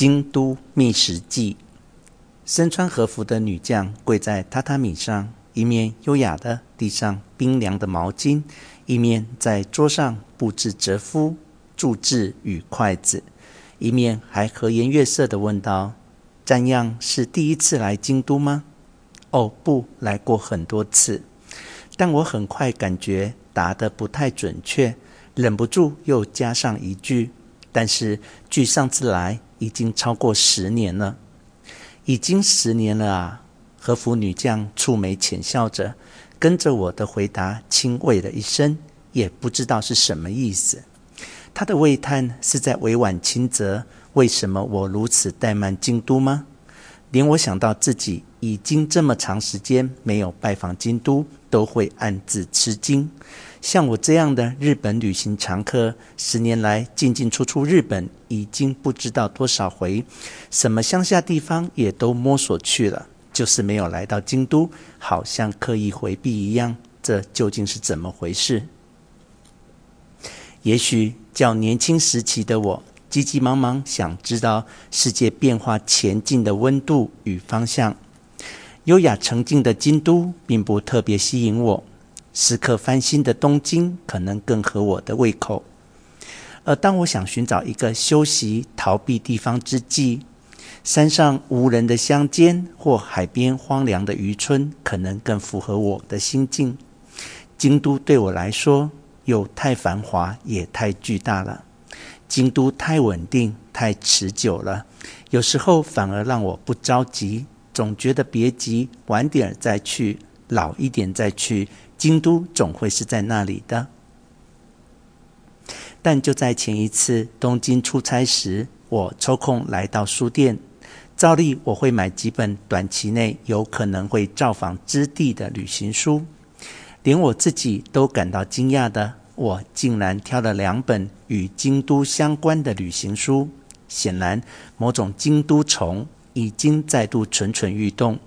京都觅食记，身穿和服的女将跪在榻榻米上，一面优雅地递上冰凉的毛巾，一面在桌上布置折夫、箸箸与筷子，一面还和颜悦色地问道：“瞻样是第一次来京都吗？”“哦，不，来过很多次。”但我很快感觉答得不太准确，忍不住又加上一句：“但是据上次来。”已经超过十年了，已经十年了啊！和服女将蹙眉浅笑着，跟着我的回答轻喂了一声，也不知道是什么意思。她的喟叹是在委婉轻责，为什么我如此怠慢京都吗？连我想到自己已经这么长时间没有拜访京都，都会暗自吃惊。像我这样的日本旅行常客，十年来进进出出日本已经不知道多少回，什么乡下地方也都摸索去了，就是没有来到京都，好像刻意回避一样。这究竟是怎么回事？也许较年轻时期的我，急急忙忙想知道世界变化前进的温度与方向，优雅沉静的京都并不特别吸引我。时刻翻新的东京可能更合我的胃口，而当我想寻找一个休息、逃避地方之际，山上无人的乡间或海边荒凉的渔村可能更符合我的心境。京都对我来说，又太繁华，也太巨大了；京都太稳定，太持久了，有时候反而让我不着急，总觉得别急，晚点再去，老一点再去。京都总会是在那里的，但就在前一次东京出差时，我抽空来到书店，照例我会买几本短期内有可能会造访之地的旅行书。连我自己都感到惊讶的，我竟然挑了两本与京都相关的旅行书。显然，某种京都虫已经再度蠢蠢欲动。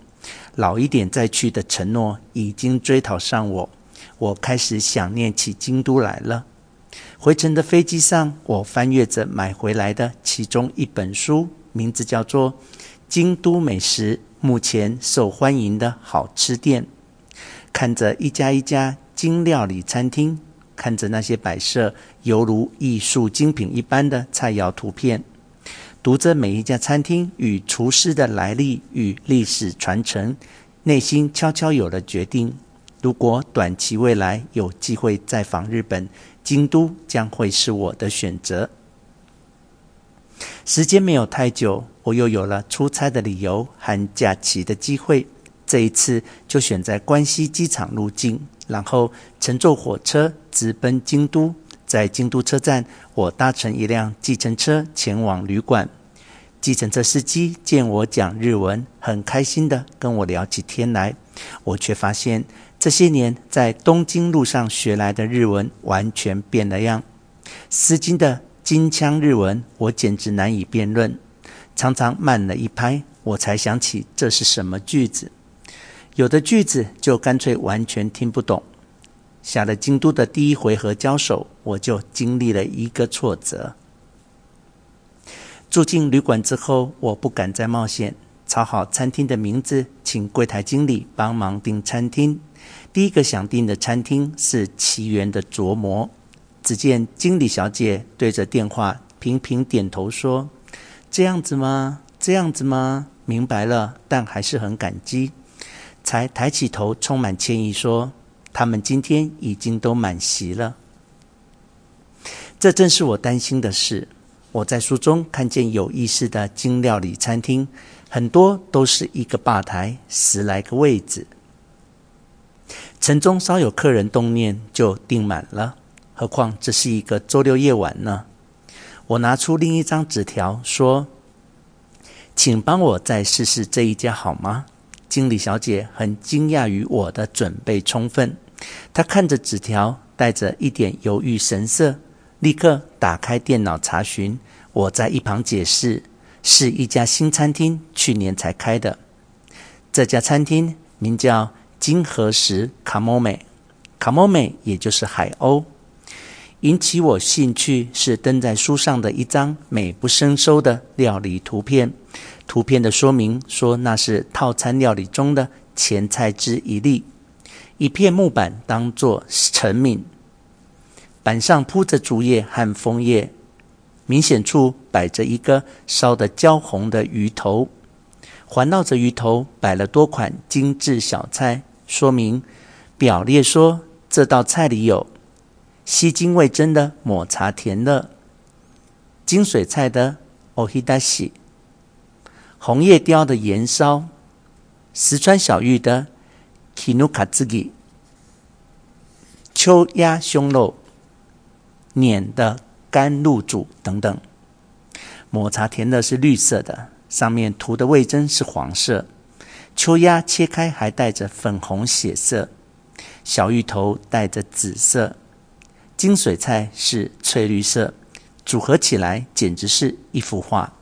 老一点再去的承诺已经追讨上我，我开始想念起京都来了。回程的飞机上，我翻阅着买回来的其中一本书，名字叫做《京都美食：目前受欢迎的好吃店》。看着一家一家京料理餐厅，看着那些摆设犹如艺术精品一般的菜肴图片。读着每一家餐厅与厨师的来历与历史传承，内心悄悄有了决定。如果短期未来有机会再访日本，京都将会是我的选择。时间没有太久，我又有了出差的理由和假期的机会。这一次就选在关西机场入境，然后乘坐火车直奔京都。在京都车站，我搭乘一辆计程车前往旅馆。计程车司机见我讲日文，很开心地跟我聊起天来。我却发现这些年在东京路上学来的日文完全变了样。司机的京腔日文，我简直难以辩论。常常慢了一拍，我才想起这是什么句子。有的句子就干脆完全听不懂。下了京都的第一回合交手，我就经历了一个挫折。住进旅馆之后，我不敢再冒险，抄好餐厅的名字，请柜台经理帮忙订餐厅。第一个想订的餐厅是奇缘的琢磨。只见经理小姐对着电话频频点头说：“这样子吗？这样子吗？明白了，但还是很感激。”才抬起头，充满歉意说。他们今天已经都满席了，这正是我担心的事。我在书中看见有意思的精料理餐厅，很多都是一个吧台，十来个位子，城中稍有客人动念就订满了。何况这是一个周六夜晚呢？我拿出另一张纸条说：“请帮我再试试这一家好吗？”经理小姐很惊讶于我的准备充分。他看着纸条，带着一点犹豫神色，立刻打开电脑查询。我在一旁解释，是一家新餐厅，去年才开的。这家餐厅名叫金河石卡莫美，卡莫美也就是海鸥。引起我兴趣是登在书上的一张美不胜收的料理图片。图片的说明说那是套餐料理中的前菜之一例。一片木板当作盛皿，板上铺着竹叶和枫叶，明显处摆着一个烧得焦红的鱼头，环绕着鱼头摆了多款精致小菜。说明表列说这道菜里有。吸睛味噌的抹茶甜乐，金水菜的おひたし，红叶鯛的盐烧，石川小玉的 きぬかずき，秋鸭胸肉，碾的甘露煮等等。抹茶甜乐是绿色的，上面涂的味噌是黄色，秋鸭切开还带着粉红血色，小芋头带着紫色。金水菜是翠绿色，组合起来简直是一幅画。